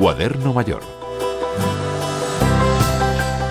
Cuaderno Mayor.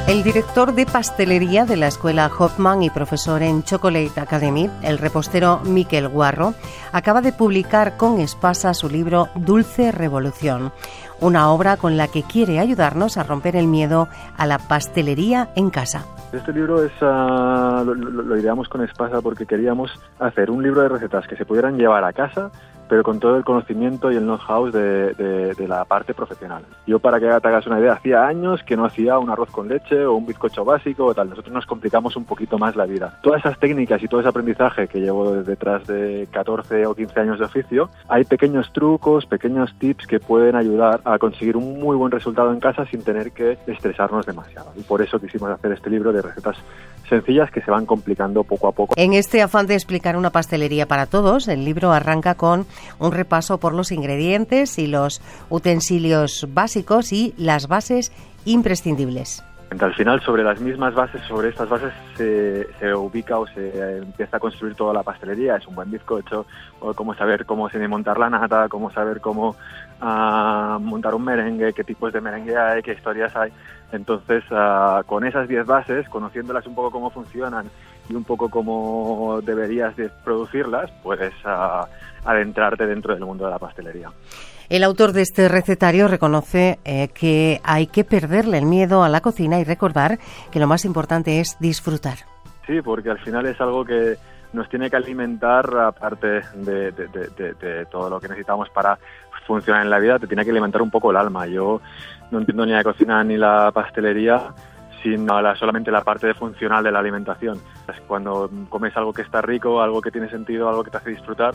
El director de pastelería de la escuela Hoffman y profesor en Chocolate Academy, el repostero Miquel Guarro, acaba de publicar con Espasa su libro Dulce Revolución, una obra con la que quiere ayudarnos a romper el miedo a la pastelería en casa. Este libro es, ah, lo, lo ideamos con Espasa porque queríamos hacer un libro de recetas que se pudieran llevar a casa pero con todo el conocimiento y el know-how de, la parte profesional. Yo, para que te hagas una idea, hacía años que no hacía un arroz con leche o un bizcocho básico o tal. Nosotros nos complicamos un poquito más la vida. Todas esas técnicas y todo ese aprendizaje que llevo detrás de 14 o 15 años de oficio, hay pequeños trucos, pequeños tips que pueden ayudar a conseguir un muy buen resultado en casa sin tener que estresarnos demasiado. Y por eso quisimos hacer este libro de recetas sencillas que se van complicando poco a poco. En este afán de explicar una pastelería para todos, el libro arranca con un repaso por los ingredientes y los utensilios básicos y las bases imprescindibles. Al final, sobre las mismas bases, sobre estas bases se, ubica o se empieza a construir toda la pastelería. Es un buen bizcocho, o cómo saber cómo se montar la nata, cómo saber cómo uh, montar un merengue, qué tipos de merengue hay, qué historias hay. Entonces, uh, con esas 10 bases, conociéndolas un poco cómo funcionan y un poco cómo deberías de producirlas, puedes uh, adentrarte dentro del mundo de la pastelería. El autor de este recetario reconoce eh, que hay que perderle el miedo a la cocina y recordar que lo más importante es disfrutar. Sí, porque al final es algo que nos tiene que alimentar, aparte de, de, de, de todo lo que necesitamos para funcionar en la vida, te tiene que alimentar un poco el alma. Yo no entiendo ni la cocina ni la pastelería sino la, solamente la parte funcional de la alimentación. Cuando comes algo que está rico, algo que tiene sentido, algo que te hace disfrutar,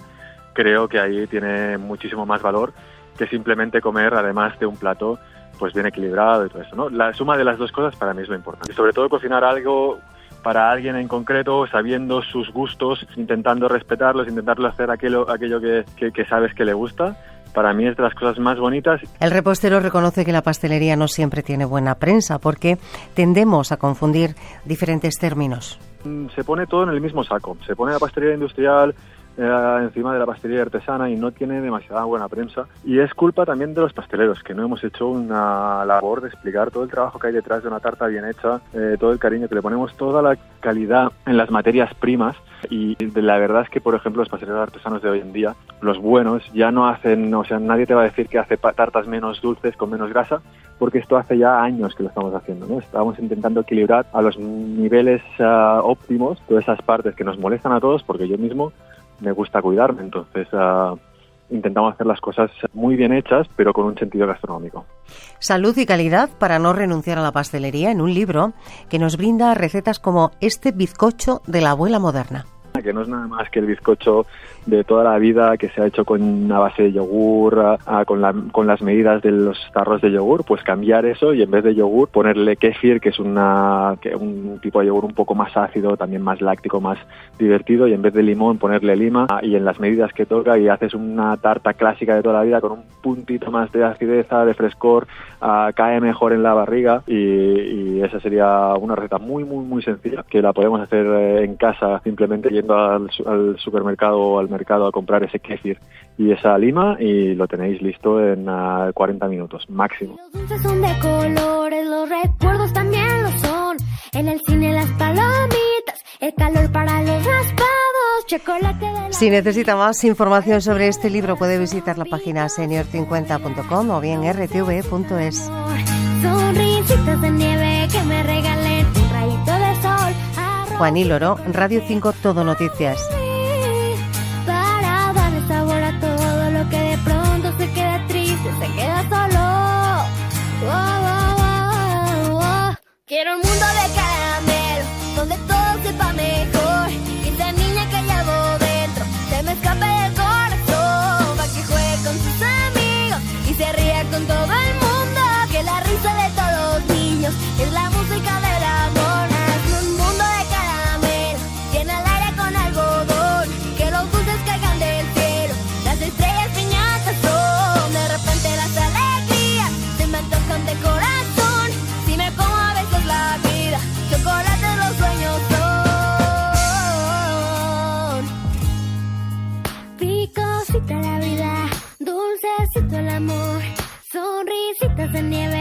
creo que ahí tiene muchísimo más valor que simplemente comer, además de un plato, pues bien equilibrado y todo eso, ¿no? La suma de las dos cosas para mí es lo importante. Y sobre todo cocinar algo para alguien en concreto, sabiendo sus gustos, intentando respetarlos, intentando hacer aquello, aquello que, que, que sabes que le gusta para mí es de las cosas más bonitas. El repostero reconoce que la pastelería no siempre tiene buena prensa porque tendemos a confundir diferentes términos. Se pone todo en el mismo saco. Se pone la pastelería industrial, eh, encima de la pastelería artesana y no tiene demasiada buena prensa. Y es culpa también de los pasteleros, que no hemos hecho una labor de explicar todo el trabajo que hay detrás de una tarta bien hecha, eh, todo el cariño que le ponemos, toda la calidad en las materias primas. Y la verdad es que, por ejemplo, los pasteleros artesanos de hoy en día, los buenos, ya no hacen, o sea, nadie te va a decir que hace tartas menos dulces con menos grasa, porque esto hace ya años que lo estamos haciendo, ¿no? Estamos intentando equilibrar a los niveles uh, óptimos todas esas partes que nos molestan a todos, porque yo mismo me gusta cuidarme, entonces uh, intentamos hacer las cosas muy bien hechas, pero con un sentido gastronómico. Salud y calidad para no renunciar a la pastelería en un libro que nos brinda recetas como este bizcocho de la abuela moderna que no es nada más que el bizcocho de toda la vida que se ha hecho con una base de yogur, a, con, la, con las medidas de los tarros de yogur, pues cambiar eso y en vez de yogur ponerle kefir, que es una, un tipo de yogur un poco más ácido, también más láctico, más divertido, y en vez de limón ponerle lima y en las medidas que toca y haces una tarta clásica de toda la vida con un puntito más de acidez, de frescor, uh, cae mejor en la barriga y, y, esa sería una receta muy, muy, muy sencilla que la podemos hacer eh, en casa simplemente yendo al, al supermercado o al mercado a comprar ese kéfir y esa lima y lo tenéis listo en uh, 40 minutos máximo. Los dulces son de colores, los recuerdos también lo son. En el cine las palomitas, el calor para los raspados, chocolate de Si necesita más información sobre este libro puede visitar la página senior50.com o bien rtv.es. Sonrisitas de nieve que me regalen Juan y Loro, Radio 5 Todo Noticias. Son.